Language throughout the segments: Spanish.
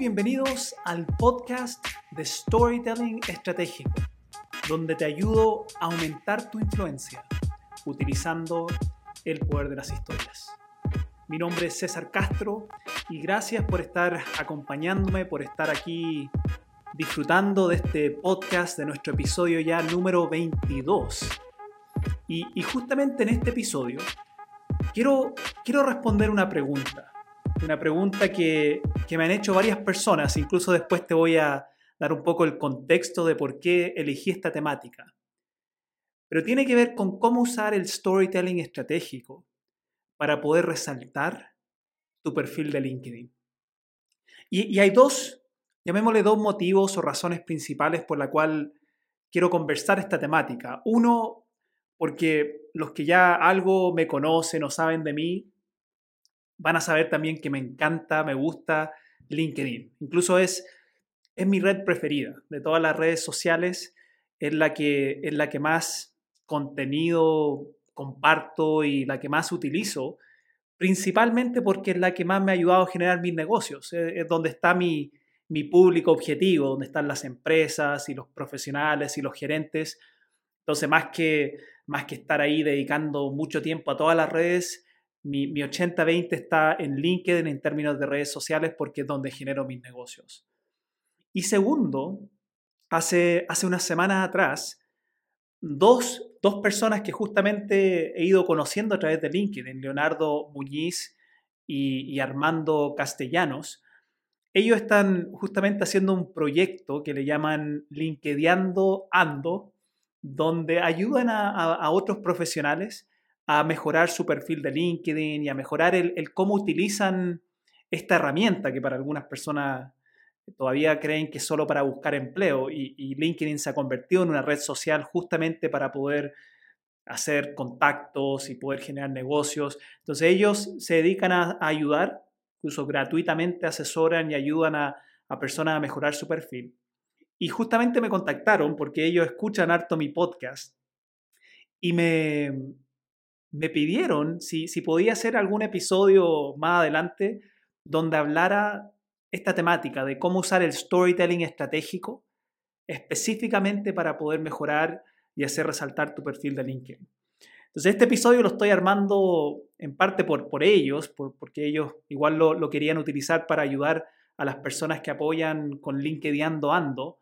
bienvenidos al podcast de Storytelling Estratégico, donde te ayudo a aumentar tu influencia utilizando el poder de las historias. Mi nombre es César Castro y gracias por estar acompañándome, por estar aquí disfrutando de este podcast, de nuestro episodio ya número 22. Y, justamente en este episodio quiero, quiero responder una pregunta una pregunta que, me han hecho varias personas, incluso después te voy a dar un poco el contexto de por qué elegí esta temática. Pero tiene que ver con cómo usar el storytelling estratégico para poder resaltar tu perfil de LinkedIn. Y, hay dos, llamémosle dos motivos o razones principales por la cual quiero conversar esta temática. Uno, porque los que ya algo me conocen o saben de mí, van a saber también que me encanta, me gusta LinkedIn. Incluso es, es mi red preferida de todas las redes sociales, es la que, es la que más contenido comparto y la que más utilizo, principalmente porque es la que más me ha ayudado a generar mis negocios, es, donde está mi, mi público objetivo, donde están las empresas y los profesionales y los gerentes. Entonces, más que, más que estar ahí dedicando mucho tiempo a todas las redes, mi, 80-20 está en LinkedIn en términos de redes sociales porque es donde genero mis negocios. Y segundo, hace, hace unas semanas atrás, dos, personas que justamente he ido conociendo a través de LinkedIn, Leonardo Muñiz y, y Armando Castellanos, ellos están justamente haciendo un proyecto que le llaman LinkedInando Ando, donde ayudan a otros profesionales a mejorar su perfil de LinkedIn y a mejorar el, cómo utilizan esta herramienta que para algunas personas todavía creen que es solo para buscar empleo y, LinkedIn se ha convertido en una red social justamente para poder hacer contactos y poder generar negocios. Entonces ellos se dedican a, ayudar, incluso gratuitamente asesoran y ayudan a, a personas a mejorar su perfil. Y justamente me contactaron porque ellos escuchan harto mi podcast y me, me pidieron si, si podía hacer algún episodio más adelante donde hablara esta temática de cómo usar el storytelling estratégico específicamente para poder mejorar y hacer resaltar tu perfil de LinkedIn. Entonces, este episodio lo estoy armando en parte por, por ellos, por, porque ellos igual lo, lo, querían utilizar para ayudar a las personas que apoyan con LinkedIn Ando,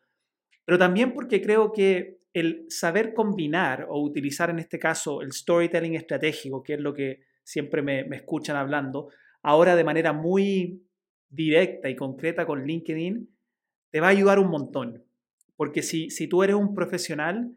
pero también porque creo que el saber combinar o utilizar en este caso el storytelling estratégico, que es lo que siempre me, escuchan hablando, ahora de manera muy directa y concreta con LinkedIn, te va a ayudar un montón. Porque si, si tú eres un profesional,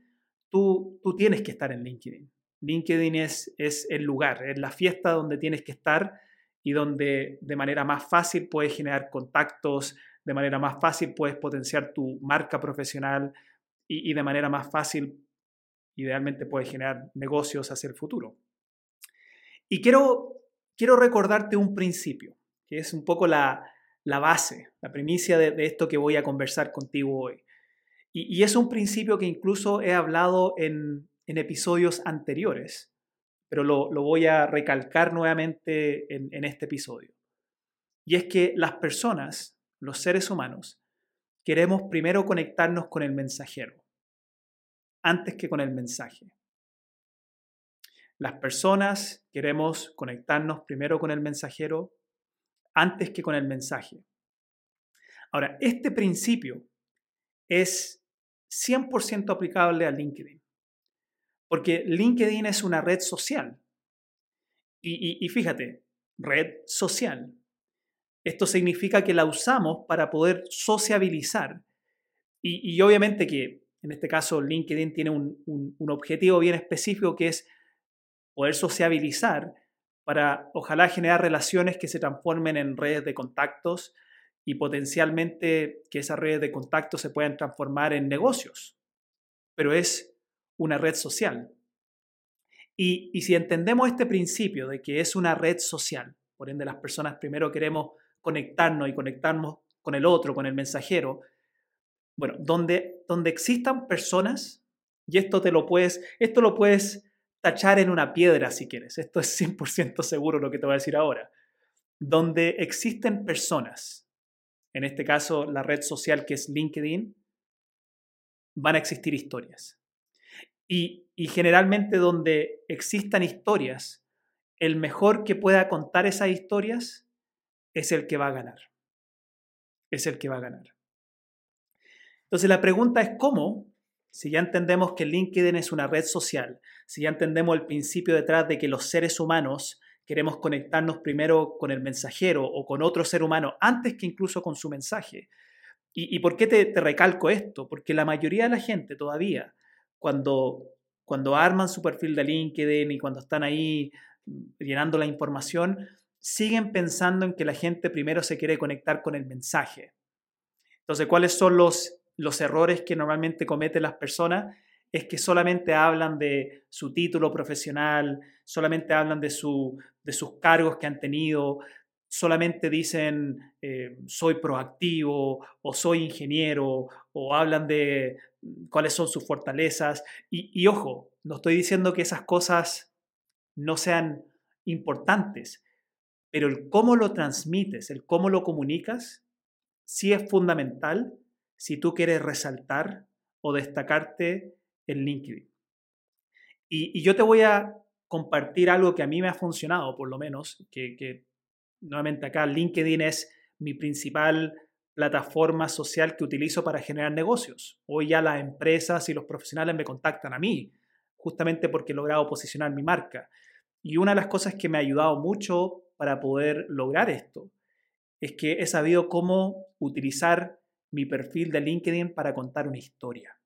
tú, tú tienes que estar en LinkedIn. LinkedIn es, es el lugar, es la fiesta donde tienes que estar y donde de manera más fácil puedes generar contactos, de manera más fácil puedes potenciar tu marca profesional, y, de manera más fácil, idealmente puedes generar negocios hacia el futuro. Y quiero, quiero recordarte un principio, que es un poco la, base, la primicia de, esto que voy a conversar contigo hoy. Y, es un principio que incluso he hablado en, episodios anteriores, pero lo, voy a recalcar nuevamente en, en este episodio. Y es que las personas, los seres humanos, queremos primero conectarnos con el mensajero antes que con el mensaje. Las personas queremos conectarnos primero con el mensajero antes que con el mensaje. Ahora, este principio es 100% aplicable a LinkedIn, porque LinkedIn es una red social. Y, fíjate, red social. Esto significa que la usamos para poder sociabilizar. Y, y obviamente que en este caso LinkedIn tiene un, objetivo bien específico que es poder sociabilizar para ojalá generar relaciones que se transformen en redes de contactos y potencialmente que esas redes de contactos se puedan transformar en negocios. Pero es una red social. Y, y si entendemos este principio de que es una red social, por ende las personas primero queremos conectarnos y conectarnos con el otro, con el mensajero, bueno, donde, donde existan personas, y esto te lo puedes, esto lo puedes tachar en una piedra si quieres, esto es 100% seguro lo que te voy a decir ahora, donde existen personas en este caso la red social que es LinkedIn, van a existir historias. Y, y generalmente donde existan historias, el mejor que pueda contar esas historias es el que va a ganar. Es el que va a ganar. Entonces la pregunta es cómo, si ya entendemos que LinkedIn es una red social, si ya entendemos el principio detrás de que los seres humanos queremos conectarnos primero con el mensajero o con otro ser humano antes que incluso con su mensaje. ¿Y, por qué te, te, recalco esto? Porque la mayoría de la gente todavía, cuando, cuando arman su perfil de LinkedIn y cuando están ahí llenando la información, siguen pensando en que la gente primero se quiere conectar con el mensaje. Entonces, ¿cuáles son los, los errores que normalmente cometen las personas? Es que solamente hablan de su título profesional, solamente hablan de, su, de sus cargos que han tenido, solamente dicen eh, soy proactivo o soy ingeniero o hablan de cuáles son sus fortalezas. Y, y ojo, no estoy diciendo que esas cosas no sean importantes, pero el cómo lo transmites, el cómo lo comunicas, sí es fundamental si tú quieres resaltar o destacarte en LinkedIn. Y, yo te voy a compartir algo que a mí me ha funcionado, por lo menos, que, que nuevamente acá LinkedIn es mi principal plataforma social que utilizo para generar negocios. Hoy ya las empresas y los profesionales me contactan a mí, justamente porque he logrado posicionar mi marca. Y una de las cosas que me ha ayudado mucho para poder lograr esto es que he sabido cómo utilizar mi perfil de LinkedIn para contar una historia.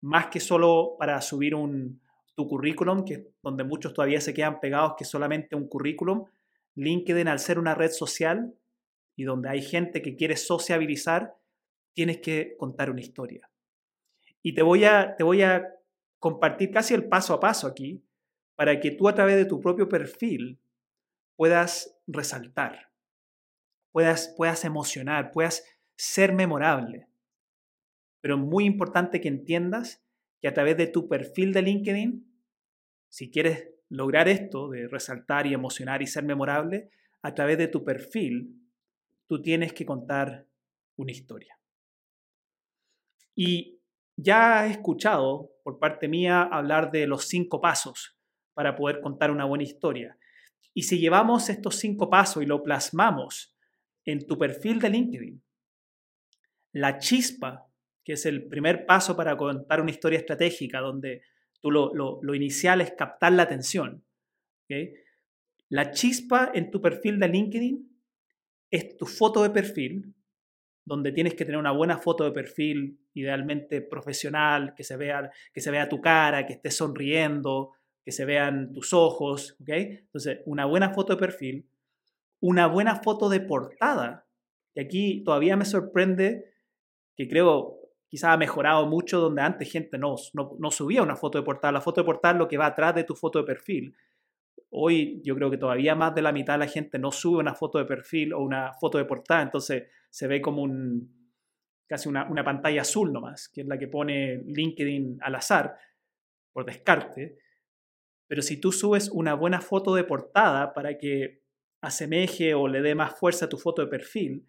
Más que solo para subir un, tu currículum, que donde muchos todavía se quedan pegados que solamente un currículum, LinkedIn al ser una red social y donde hay gente que quiere sociabilizar, tienes que contar una historia. Y te voy a, te voy a compartir casi el paso a paso aquí para que tú a través de tu propio perfil puedas resaltar, puedas, puedas emocionar, puedas ser memorable. Pero muy importante que entiendas que a través de tu perfil de LinkedIn, si quieres lograr esto de resaltar y emocionar y ser memorable, a través de tu perfil, tú tienes que contar una historia. Y ya he escuchado por parte mía hablar de los cinco pasos para poder contar una buena historia. Y si llevamos estos cinco pasos y lo plasmamos en tu perfil de LinkedIn, la chispa, que es el primer paso para contar una historia estratégica, donde tú lo, lo, inicial es captar la atención. La chispa en tu perfil de LinkedIn es tu foto de perfil, donde tienes que tener una buena foto de perfil, idealmente profesional, que se vea, que se vea tu cara, que estés sonriendo, que se vean tus ojos, ¿ok? Entonces, una buena foto de perfil, una buena foto de portada. Y aquí todavía me sorprende que creo quizás ha mejorado mucho donde antes gente no, no, subía una foto de portada. La foto de portada es lo que va atrás de tu foto de perfil. Hoy yo creo que todavía más de la mitad de la gente no sube una foto de perfil o una foto de portada, entonces se ve como un, casi una, una pantalla azul nomás, que es la que pone LinkedIn al azar, por descarte. Pero si tú subes una buena foto de portada para que asemeje o le dé más fuerza a tu foto de perfil,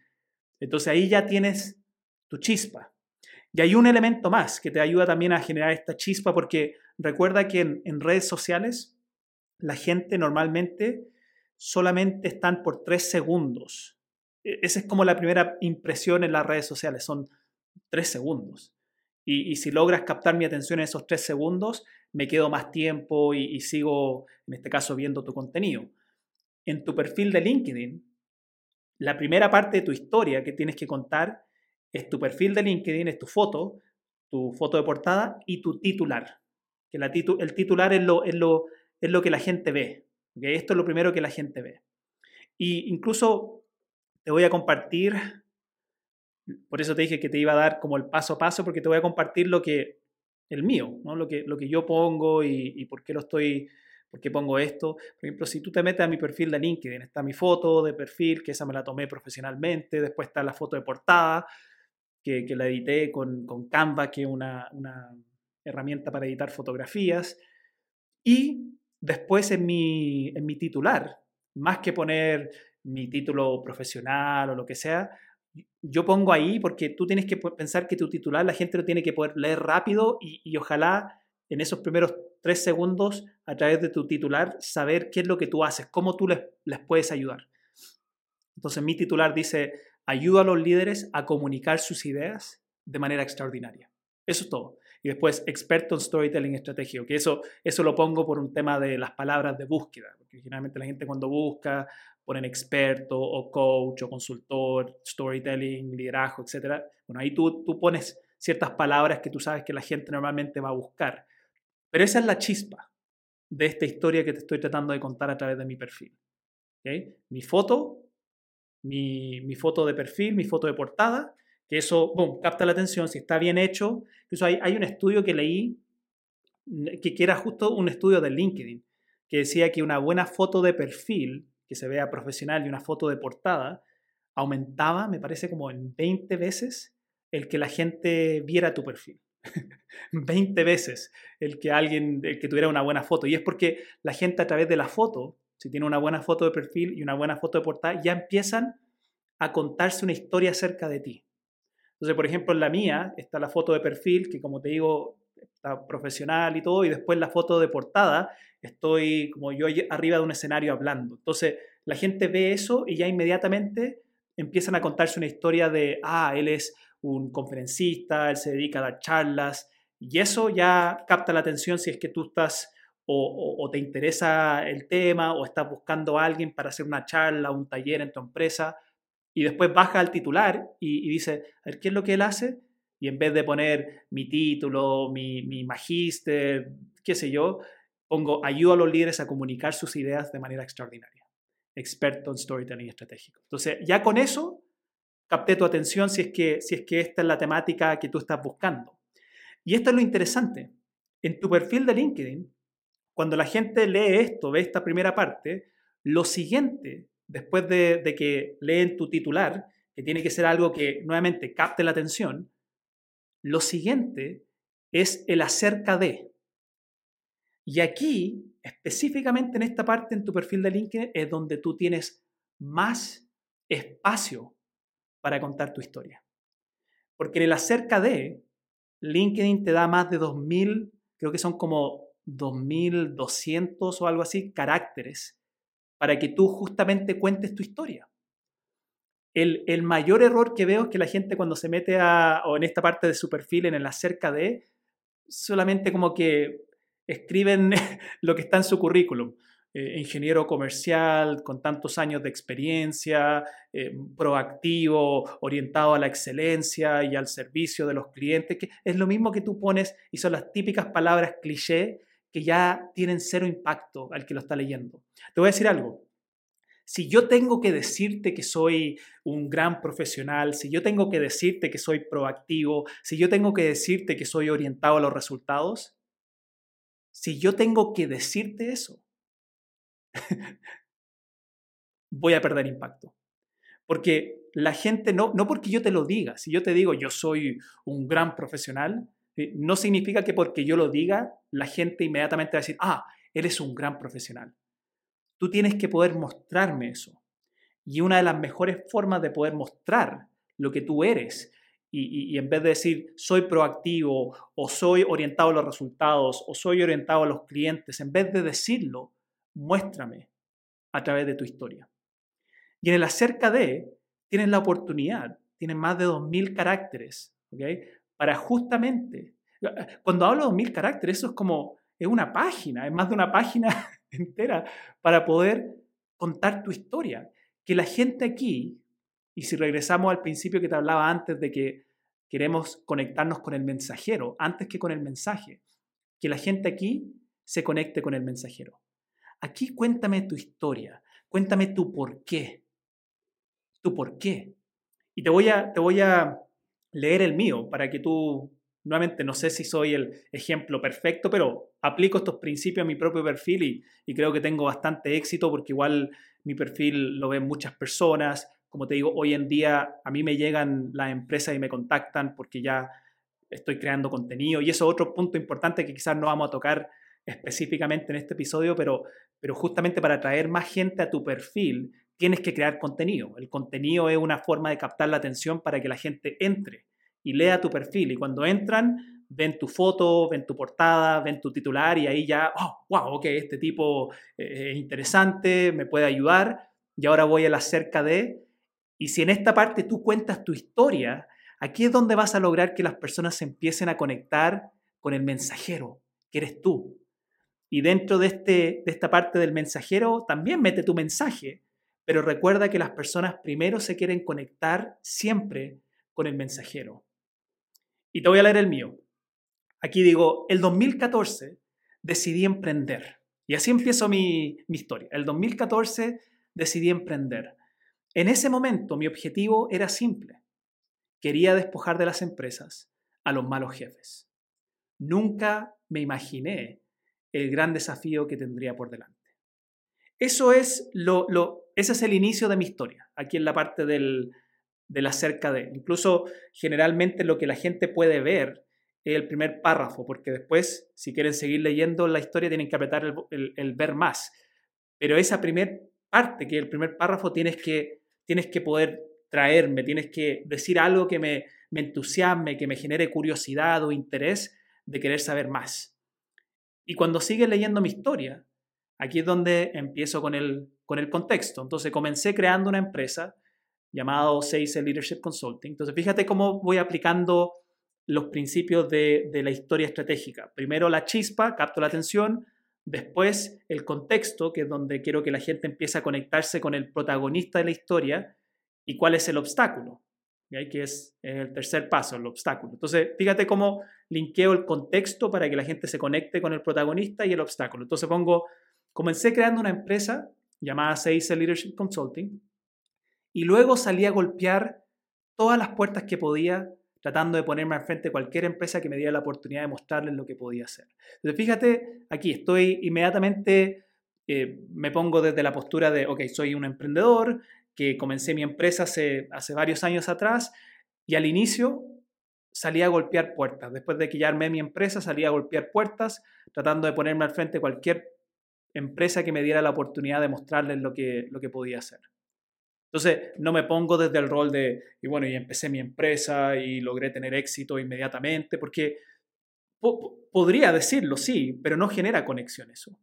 entonces ahí ya tienes tu chispa. Y hay un elemento más que te ayuda también a generar esta chispa porque recuerda que en, redes sociales la gente normalmente solamente están por tres segundos. E, esa es como la primera impresión en las redes sociales, son tres segundos. Y, si logras captar mi atención en esos tres segundos, me quedo más tiempo y, sigo, en este caso, viendo tu contenido. En tu perfil de LinkedIn, la primera parte de tu historia que tienes que contar es tu perfil de LinkedIn, es tu foto, tu foto de portada y tu titular. Que el titular es lo, que la gente ve. Esto es lo primero que la gente ve. Y incluso te voy a compartir por eso te dije que te iba a dar como el paso a paso, porque te voy a compartir lo que, el mío, ¿no? lo, que, lo que yo pongo y, por qué lo estoy, por qué pongo esto. Por ejemplo, si tú te metes a mi perfil de LinkedIn, está mi foto de perfil, que esa me la tomé profesionalmente, después está la foto de portada, que, la edité con, con, Canva, que es una, una herramienta para editar fotografías. Y después en mi, en mi titular, más que poner mi título profesional o lo que sea, yo pongo ahí porque tú tienes que pensar que tu titular la gente lo tiene que poder leer rápido y, ojalá en esos primeros tres segundos, a través de tu titular, saber qué es lo que tú haces, cómo tú les, les puedes ayudar. Entonces mi titular dice, ayuda a los líderes a comunicar sus ideas de manera extraordinaria. Eso es todo. Y después, experto en storytelling estratégico, que eso, eso lo pongo por un tema de las palabras de búsqueda, porque generalmente la gente cuando busca ponen experto o coach o consultor, storytelling, liderazgo, etc. Bueno, ahí tú, tú pones ciertas palabras que tú sabes que la gente normalmente va a buscar. Pero esa es la chispa de esta historia que te estoy tratando de contar a través de mi perfil. Mi foto, mi, foto de perfil, mi foto de portada, que eso, boom, capta la atención, si está bien hecho. Incluso hay, un estudio que leí, que, que era justo un estudio de LinkedIn, que decía que una buena foto de perfil que se vea profesional y una foto de portada, aumentaba, me parece, como en 20 veces el que la gente viera tu perfil. 20 veces el que alguien, que tuviera una buena foto. Y es porque la gente a través de la foto, si tiene una buena foto de perfil y una buena foto de portada, ya empiezan a contarse una historia acerca de ti. Entonces, por ejemplo, en la mía está la foto de perfil, que como te digo, está profesional y todo, y después la foto de portada, estoy como yo arriba de un escenario hablando. Entonces, la gente ve eso y ya inmediatamente empiezan a contarse una historia de, ah, él es un conferencista, él se dedica a dar charlas, y eso ya capta la atención si es que tú estás o, te interesa el tema o estás buscando a alguien para hacer una charla, un taller en tu empresa, y después baja al titular y, dice, ¿qué es lo que él hace? Y en vez de poner mi título, mi, mi magíster, qué sé yo, pongo ayuda a los líderes a comunicar sus ideas de manera extraordinaria. Experto en storytelling estratégico. Entonces, ya con eso capté tu atención si es que, si es que esta es la temática que tú estás buscando. Y esto es lo interesante. En tu perfil de LinkedIn, cuando la gente lee esto, ve esta primera parte, lo siguiente, después de, que leen tu titular, que tiene que ser algo que nuevamente capte la atención, lo siguiente es el acerca de. Y aquí, específicamente en esta parte en tu perfil de LinkedIn, es donde tú tienes más espacio para contar tu historia. Porque en el acerca de, LinkedIn te da más de 2.000, creo que son como 2.200 o algo así, caracteres para que tú justamente cuentes tu historia. El, mayor error que veo es que la gente cuando se mete a, o en esta parte de su perfil, en el acerca de, solamente como que escriben lo que está en su currículum. Eh, ingeniero comercial con tantos años de experiencia, eh, proactivo, orientado a la excelencia y al servicio de los clientes, que es lo mismo que tú pones y son las típicas palabras cliché que ya tienen cero impacto al que lo está leyendo. Te voy a decir algo, si yo tengo que decirte que soy un gran profesional, si yo tengo que decirte que soy proactivo, si yo tengo que decirte que soy orientado a los resultados, si yo tengo que decirte eso, voy a perder impacto. Porque la gente, no, no porque yo te lo diga, si yo te digo yo soy un gran profesional, no significa que porque yo lo diga, la gente inmediatamente va a decir, ah, eres un gran profesional. Tú tienes que poder mostrarme eso. Y una de las mejores formas de poder mostrar lo que tú eres, y, en vez de decir soy proactivo o soy orientado a los resultados o soy orientado a los clientes, en vez de decirlo, muéstrame a través de tu historia. Y en el acerca de, tienes la oportunidad, tienes más de 2.000 caracteres, Para justamente, cuando hablo de 2.000 caracteres, eso es como, es una página, es más de una página entera para poder contar tu historia. Que la gente aquí, y si regresamos al principio que te hablaba antes de que queremos conectarnos con el mensajero antes que con el mensaje, que la gente aquí se conecte con el mensajero. Aquí cuéntame tu historia, cuéntame tu por qué, tu por qué. Y te voy a, te voy a leer el mío para que tú Nuevamente, no sé si soy el ejemplo perfecto, pero aplico estos principios a mi propio perfil y, creo que tengo bastante éxito porque igual mi perfil lo ven muchas personas. Como te digo, hoy en día a mí me llegan las empresas y me contactan porque ya estoy creando contenido. Y eso es otro punto importante que quizás no vamos a tocar específicamente en este episodio, pero, pero justamente para atraer más gente a tu perfil, tienes que crear contenido. El contenido es una forma de captar la atención para que la gente entre y lea tu perfil. Y cuando entran, ven tu foto, ven tu portada, ven tu titular y ahí ya, oh, wow, ok, este tipo eh, es interesante, me puede ayudar. Y ahora voy a la cerca de... Y si en esta parte tú cuentas tu historia, aquí es donde vas a lograr que las personas se empiecen a conectar con el mensajero, que eres tú. Y dentro de, este, de esta parte del mensajero también mete tu mensaje, pero recuerda que las personas primero se quieren conectar siempre con el mensajero. Y te voy a leer el mío. Aquí digo, el 2014 decidí emprender. Y así empiezo mi, historia. El 2014 decidí emprender. En ese momento mi objetivo era simple. Quería despojar de las empresas a los malos jefes. Nunca me imaginé el gran desafío que tendría por delante. Eso es lo, lo, ese es el inicio de mi historia, aquí en la parte del, de la cerca de. Incluso generalmente lo que la gente puede ver es el primer párrafo, porque después, si quieren seguir leyendo la historia, tienen que apretar el, el, ver más. Pero esa primera parte, que es el primer párrafo, tienes que, tienes que poder traerme, tienes que decir algo que me, me entusiasme, que me genere curiosidad o interés de querer saber más. Y cuando sigues leyendo mi historia, aquí es donde empiezo con el, con el contexto. Entonces comencé creando una empresa llamado Sales Leadership Consulting. Entonces fíjate cómo voy aplicando los principios de, la historia estratégica. Primero la chispa, capto la atención, después el contexto, que es donde quiero que la gente empiece a conectarse con el protagonista de la historia y cuál es el obstáculo que es el tercer paso, el obstáculo. Entonces, fíjate cómo linkeo el contexto para que la gente se conecte con el protagonista y el obstáculo. Entonces pongo, comencé creando una empresa llamada Sales Leadership Consulting y luego salí a golpear todas las puertas que podía tratando de ponerme al frente de cualquier empresa que me diera la oportunidad de mostrarles lo que podía hacer. Entonces, fíjate, aquí estoy inmediatamente, eh, me pongo desde la postura de, ok, soy un emprendedor, que comencé mi empresa hace, hace varios años atrás y al inicio salía a golpear puertas. Después de que ya armé mi empresa, salía a golpear puertas, tratando de ponerme al frente de cualquier empresa que me diera la oportunidad de mostrarles lo que, lo que podía hacer. Entonces, no me pongo desde el rol de, y bueno, y empecé mi empresa y logré tener éxito inmediatamente, porque podría decirlo, sí, pero no genera conexión eso.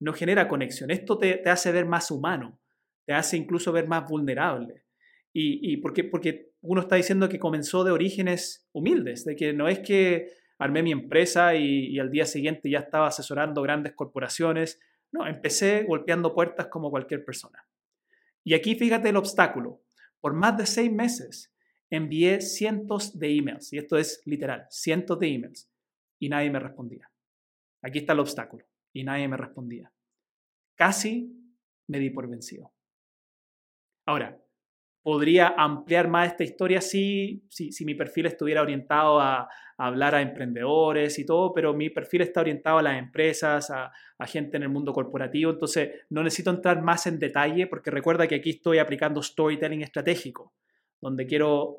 No genera conexión. Esto te, te hace ver más humano te hace incluso ver más vulnerable. Y, y porque, porque uno está diciendo que comenzó de orígenes humildes, de que no es que armé mi empresa y, y, al día siguiente ya estaba asesorando grandes corporaciones. No, empecé golpeando puertas como cualquier persona. Y aquí fíjate el obstáculo. Por más de seis meses envié cientos de emails, y esto es literal, cientos de emails, y nadie me respondía. Aquí está el obstáculo, y nadie me respondía. Casi me di por vencido. Ahora, podría ampliar más esta historia si, si, mi perfil estuviera orientado a, hablar a emprendedores y todo, pero mi perfil está orientado a las empresas, a, gente en el mundo corporativo, entonces no necesito entrar más en detalle porque recuerda que aquí estoy aplicando storytelling estratégico, donde quiero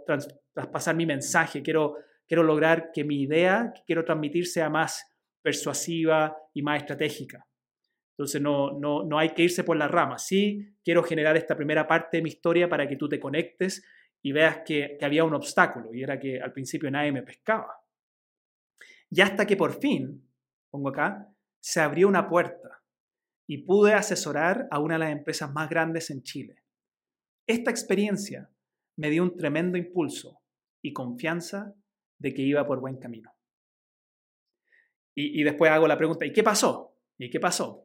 traspasar mi mensaje, quiero, quiero lograr que mi idea que quiero transmitir sea más persuasiva y más estratégica. Entonces no, no, no hay que irse por la rama. Sí quiero generar esta primera parte de mi historia para que tú te conectes y veas que, había un obstáculo y era que al principio nadie me pescaba. Y hasta que por fin, pongo acá, se abrió una puerta y pude asesorar a una de las empresas más grandes en Chile. Esta experiencia me dio un tremendo impulso y confianza de que iba por buen camino. Y después hago la pregunta, ¿y qué pasó? ¿Y qué pasó?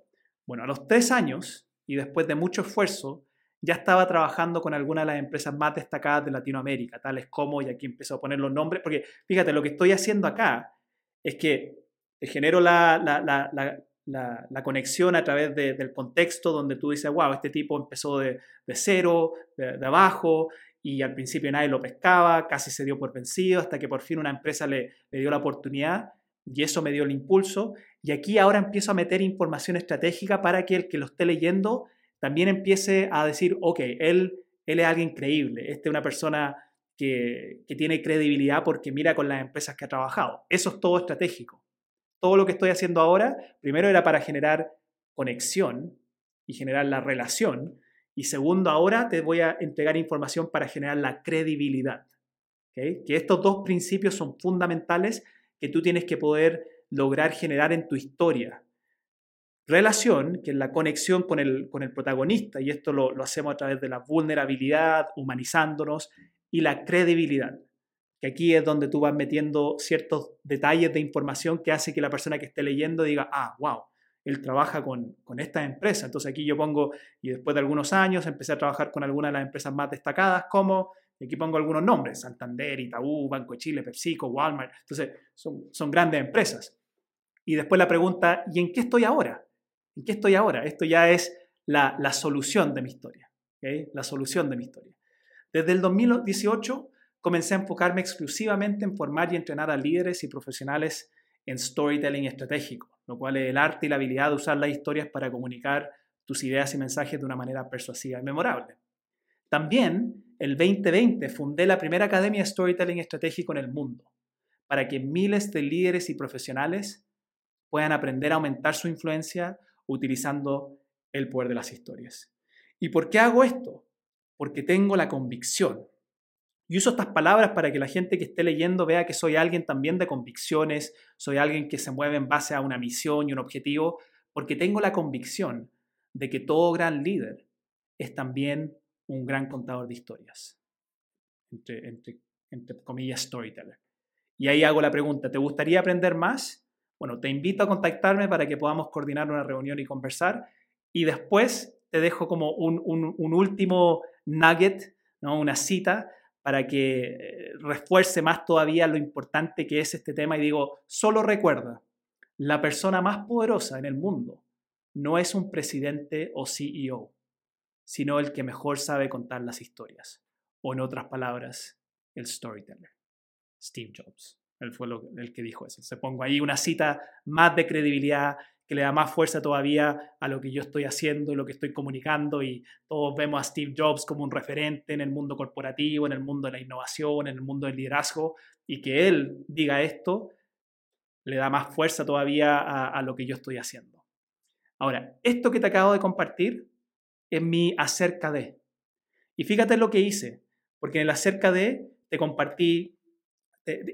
Bueno, a los tres años y después de mucho esfuerzo, ya estaba trabajando con algunas de las empresas más destacadas de Latinoamérica, tales como, y aquí empezó a poner los nombres, porque fíjate, lo que estoy haciendo acá es que genero la, la, conexión a través del contexto donde tú dices, wow, este tipo empezó de, cero, de, abajo, y al principio nadie lo pescaba, casi se dio por vencido, hasta que por fin una empresa le, le dio la oportunidad y eso me dio el impulso. Y aquí ahora empiezo a meter información estratégica para que el que lo esté leyendo también empiece a decir, ok, él, él es alguien creíble, este es una persona que, que tiene credibilidad porque mira con las empresas que ha trabajado. Eso es todo estratégico. Todo lo que estoy haciendo ahora, primero era para generar conexión y generar la relación, Y segundo, ahora te voy a entregar información para generar la credibilidad. Que estos dos principios son fundamentales que tú tienes que poder lograr generar en tu historia. Relación, que es la conexión con el, con el protagonista, y esto lo, lo hacemos a través de la vulnerabilidad, humanizándonos, y la credibilidad, que aquí es donde tú vas metiendo ciertos detalles de información que hace que la persona que esté leyendo diga, ah, wow, él trabaja con, con esta empresa. Entonces aquí yo pongo, y después de algunos años empecé a trabajar con algunas de las empresas más destacadas como, y aquí pongo algunos nombres, Santander, Itaú, Banco de Chile, PepsiCo, Walmart. Entonces son, son grandes empresas. Y después la pregunta, ¿y en qué estoy ahora? ¿En qué estoy ahora? Esto ya es la, la solución de mi historia. La solución de mi historia. Desde el 2018 comencé a enfocarme exclusivamente en formar y entrenar a líderes y profesionales en storytelling estratégico, lo cual es el arte y la habilidad de usar las historias para comunicar tus ideas y mensajes de una manera persuasiva y memorable. También, el 2020, fundé la primera academia de storytelling estratégico en el mundo, para que miles de líderes y profesionales puedan aprender a aumentar su influencia utilizando el poder de las historias. ¿Y por qué hago esto? Porque tengo la convicción y uso estas palabras para que la gente que esté leyendo vea que soy alguien también de convicciones, soy alguien que se mueve en base a una misión y un objetivo, porque tengo la convicción de que todo gran líder es también un gran contador de historias, entre, comillas, storyteller. Y ahí hago la pregunta, ¿te gustaría aprender más? Bueno, te invito a contactarme para que podamos coordinar una reunión y conversar. Y después te dejo como un, un último nugget, ¿no? una cita para que eh, refuerce más todavía lo importante que es este tema y digo, solo recuerda, la persona más poderosa en el mundo no es un presidente o CEO, sino el que mejor sabe contar las historias, o en otras palabras, el storyteller, Steve Jobs. Él fue el que dijo eso. Se pongo ahí una cita más de credibilidad que le da más fuerza todavía a lo que yo estoy haciendo y lo que estoy comunicando y todos vemos a Steve Jobs como un referente en el mundo corporativo, en el mundo de la innovación, en el mundo del liderazgo y que él diga esto le da más fuerza todavía a, lo que yo estoy haciendo. Ahora, esto que te acabo de compartir es mi acerca de. Y fíjate lo que hice, porque en el acerca de te compartí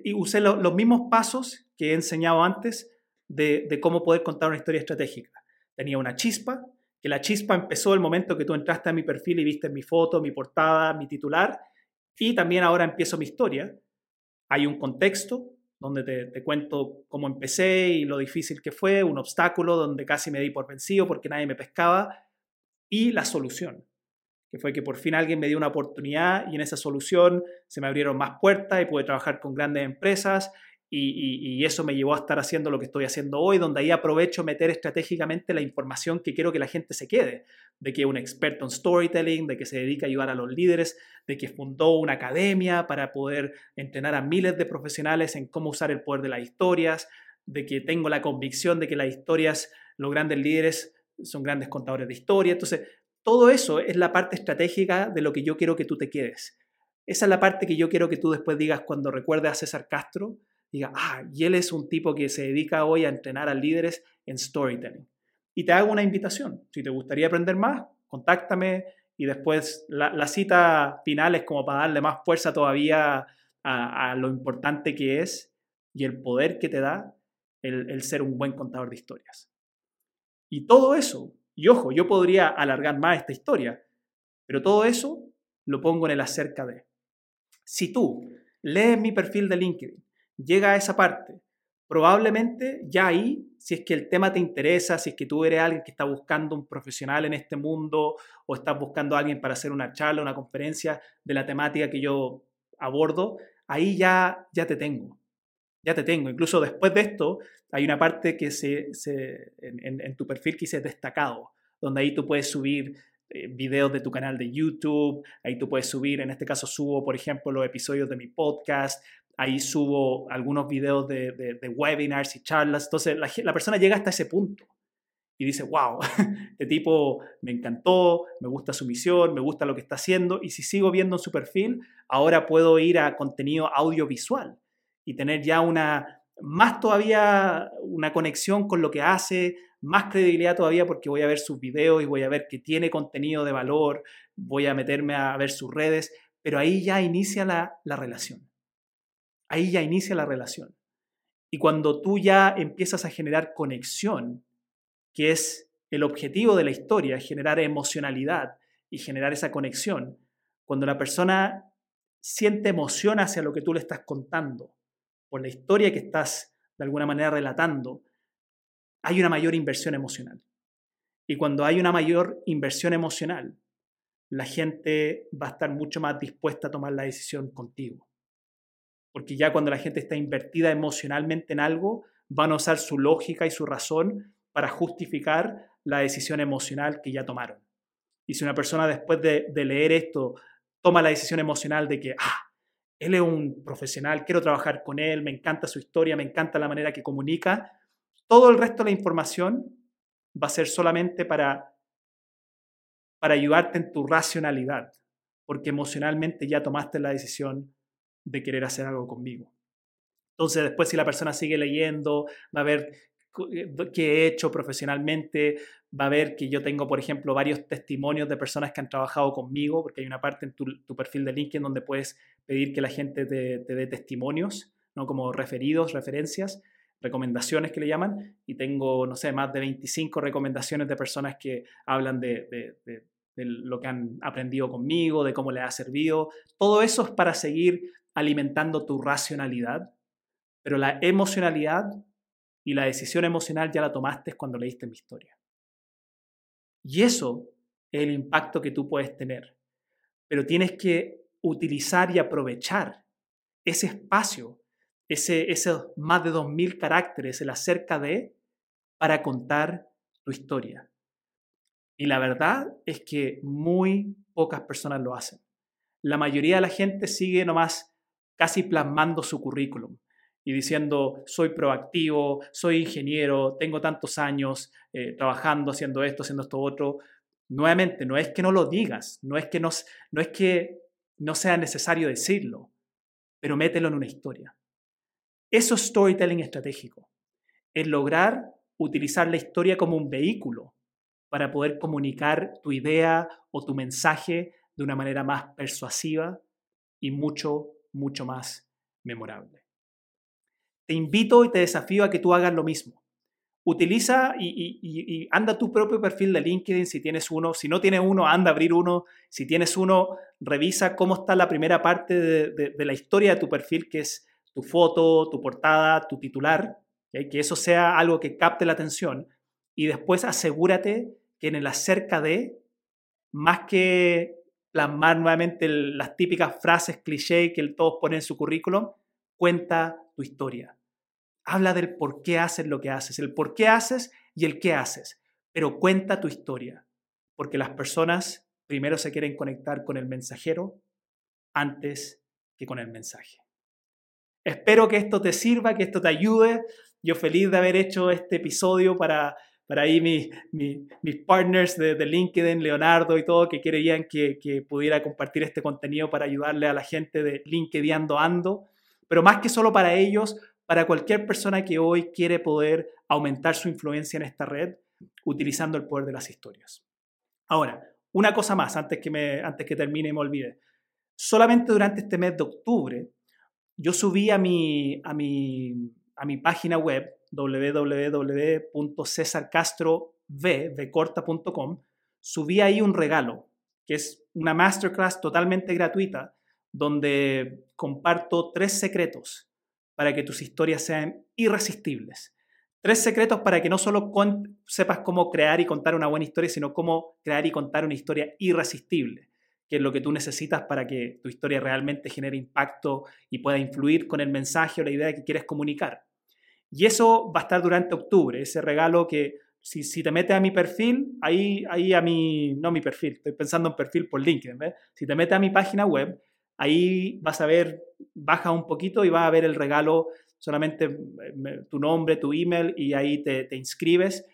y usé los mismos pasos que he enseñado antes de, cómo poder contar una historia estratégica. Tenía una chispa, que la chispa empezó el momento que tú entraste a mi perfil y viste mi foto, mi portada, mi titular, y también ahora empiezo mi historia. Hay un contexto donde te, te, cuento cómo empecé y lo difícil que fue, un obstáculo donde casi me di por vencido porque nadie me pescaba, y la solución, que fue que por fin alguien me dio una oportunidad y en esa solución se me abrieron más puertas y pude trabajar con grandes empresas y, eso me llevó a estar haciendo lo que estoy haciendo hoy, donde ahí aprovecho meter estratégicamente la información que quiero que la gente se quede, de que es un experto en storytelling, de que se dedica a ayudar a los líderes, de que fundó una academia para poder entrenar a miles de profesionales en cómo usar el poder de las historias, de que tengo la convicción de que las historias, los grandes líderes son grandes contadores de historia. Entonces, todo eso es la parte estratégica de lo que yo quiero que tú te quedes. Esa es la parte que yo quiero que tú después digas cuando recuerdes a César Castro, diga, ah, y él es un tipo que se dedica hoy a entrenar a líderes en storytelling. Y te hago una invitación. Si te gustaría aprender más, contáctame y después la, cita final es como para darle más fuerza todavía a, lo importante que es y el poder que te da el, el ser un buen contador de historias. Y todo eso, y ojo, yo podría alargar más esta historia, pero todo eso lo pongo en el acerca de. Si tú lees mi perfil de LinkedIn, llega a esa parte, probablemente ya ahí, si es que el tema te interesa, si es que tú eres alguien que está buscando un profesional en este mundo o estás buscando a alguien para hacer una charla, una conferencia de la temática que yo abordo, ahí ya, ya te tengo. Ya te tengo. Incluso después de esto, hay una parte que se, en, tu perfil que dice destacado, donde ahí tú puedes subir eh, videos de tu canal de YouTube, ahí tú puedes subir, en este caso subo, por ejemplo, los episodios de mi podcast, ahí subo algunos videos de, webinars y charlas. Entonces la, persona llega hasta ese punto y dice, wow, este tipo me encantó, me gusta su misión, me gusta lo que está haciendo y si sigo viendo en su perfil, ahora puedo ir a contenido audiovisual y tener ya una, más todavía una conexión con lo que hace, más credibilidad todavía porque voy a ver sus videos y voy a ver que tiene contenido de valor, voy a meterme a ver sus redes, pero ahí ya inicia la, la relación. Ahí ya inicia la relación. Y cuando tú ya empiezas a generar conexión, que es el objetivo de la historia, generar emocionalidad y generar esa conexión, cuando la persona siente emoción hacia lo que tú le estás contando, por la historia que estás de alguna manera relatando, hay una mayor inversión emocional. Y cuando hay una mayor inversión emocional, la gente va a estar mucho más dispuesta a tomar la decisión contigo. Porque ya cuando la gente está invertida emocionalmente en algo, van a usar su lógica y su razón para justificar la decisión emocional que ya tomaron. Y si una persona después de, de leer esto toma la decisión emocional de que, ah, él es un profesional, quiero trabajar con él, me encanta su historia, me encanta la manera que comunica, todo el resto de la información va a ser solamente para, para ayudarte en tu racionalidad, porque emocionalmente ya tomaste la decisión de querer hacer algo conmigo. Entonces, después si la persona sigue leyendo, va a ver eh, qué he hecho profesionalmente, va a ver que yo tengo, por ejemplo, varios testimonios de personas que han trabajado conmigo, porque hay una parte en tu, perfil de LinkedIn donde puedes pedir que la gente te, dé testimonios, ¿no? como referidos, referencias, recomendaciones que le llaman, y tengo, no sé, más de 25 recomendaciones de personas que hablan de, de lo que han aprendido conmigo, de cómo les ha servido. Todo eso es para seguir alimentando tu racionalidad, pero la emocionalidad y la decisión emocional ya la tomaste cuando leíste mi historia. Y eso es el impacto que tú puedes tener. Pero tienes que utilizar y aprovechar ese espacio, ese, esos más de 2.000 caracteres, el acerca de, para contar tu historia. Y la verdad es que muy pocas personas lo hacen. La mayoría de la gente sigue nomás casi plasmando su currículum y diciendo, soy proactivo, soy ingeniero, tengo tantos años eh, trabajando, haciendo esto, haciendo esto otro. Nuevamente, no es que no lo digas, no es que no, no es que no sea necesario decirlo, pero mételo en una historia. Eso es storytelling estratégico, es lograr utilizar la historia como un vehículo para poder comunicar tu idea o tu mensaje de una manera más persuasiva y mucho, mucho más memorable te invito y te desafío a que tú hagas lo mismo. Utiliza y, anda tu propio perfil de LinkedIn si tienes uno. Si no tienes uno, anda a abrir uno. Si tienes uno, revisa cómo está la primera parte de, la historia de tu perfil, que es tu foto, tu portada, tu titular. Que eso sea algo que capte la atención. Y después asegúrate que en el acerca de, más que plasmar nuevamente las típicas frases cliché que todos ponen en su currículum, cuenta tu historia. Habla del por qué haces lo que haces, el por qué haces y el qué haces, pero cuenta tu historia, porque las personas primero se quieren conectar con el mensajero antes que con el mensaje. Espero que esto te sirva, que esto te ayude. Yo feliz de haber hecho este episodio para, para ahí mis, mis, partners de, LinkedIn, Leonardo y todo, que querían que, que, pudiera compartir este contenido para ayudarle a la gente de LinkedIn Ando pero más que solo para ellos, para cualquier persona que hoy quiere poder aumentar su influencia en esta red utilizando el poder de las historias. Ahora, una cosa más antes que, me, antes que termine y me olvide. Solamente durante este mes de octubre, yo subí a mi, a mi, a mi página web www.cesarcastrov.com, subí ahí un regalo, que es una masterclass totalmente gratuita donde comparto tres secretos para que tus historias sean irresistibles. Tres secretos para que no solo sepas cómo crear y contar una buena historia, sino cómo crear y contar una historia irresistible, que es lo que tú necesitas para que tu historia realmente genere impacto y pueda influir con el mensaje o la idea que quieres comunicar. Y eso va a estar durante octubre, ese regalo que si, te metes a mi perfil, ahí, ahí a mi, no mi perfil, estoy pensando en perfil por LinkedIn, si te metes a mi página web, Ahí vas a ver, baja un poquito y vas a ver el regalo, solamente tu nombre, tu email y ahí te, inscribes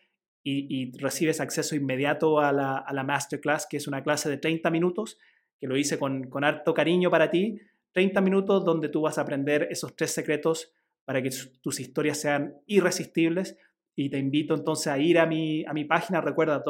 y, recibes acceso inmediato a la, a la, masterclass, que es una clase de 30 minutos, que lo hice con, con harto cariño para ti. 30 minutos donde tú vas a aprender esos tres secretos para que tus historias sean irresistibles. Y te invito entonces a ir a mi, a mi página, recuerda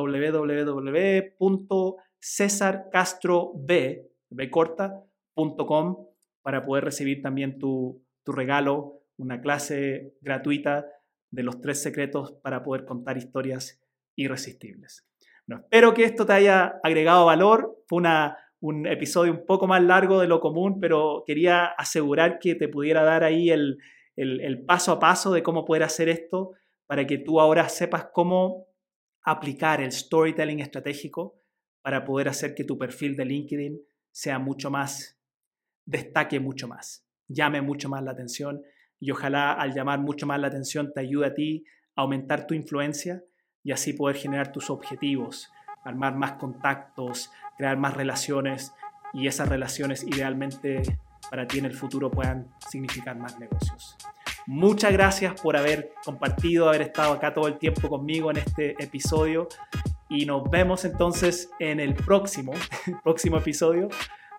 www.cesarcastrob.com para poder recibir también tu, tu regalo, una clase gratuita de los tres secretos para poder contar historias irresistibles. espero que esto te haya agregado valor. Fue una, un episodio un poco más largo de lo común, pero quería asegurar que te pudiera dar ahí el, el, paso a paso de cómo poder hacer esto para que tú ahora sepas cómo aplicar el storytelling estratégico para poder hacer que tu perfil de LinkedIn sea mucho más, destaque mucho más, llame mucho más la atención y ojalá al llamar mucho más la atención te ayude a ti a aumentar tu influencia y así poder generar tus objetivos, armar más contactos, crear más relaciones y esas relaciones idealmente para ti en el futuro puedan significar más negocios. Muchas gracias por haber compartido, haber estado acá todo el tiempo conmigo en este episodio y nos vemos entonces en el próximo, próximo episodio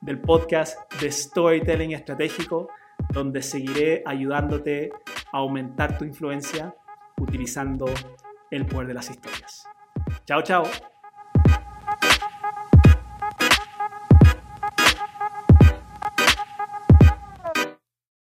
del podcast de Storytelling Estratégico, donde seguiré ayudándote a aumentar tu influencia utilizando el poder de las historias. Chao, chao.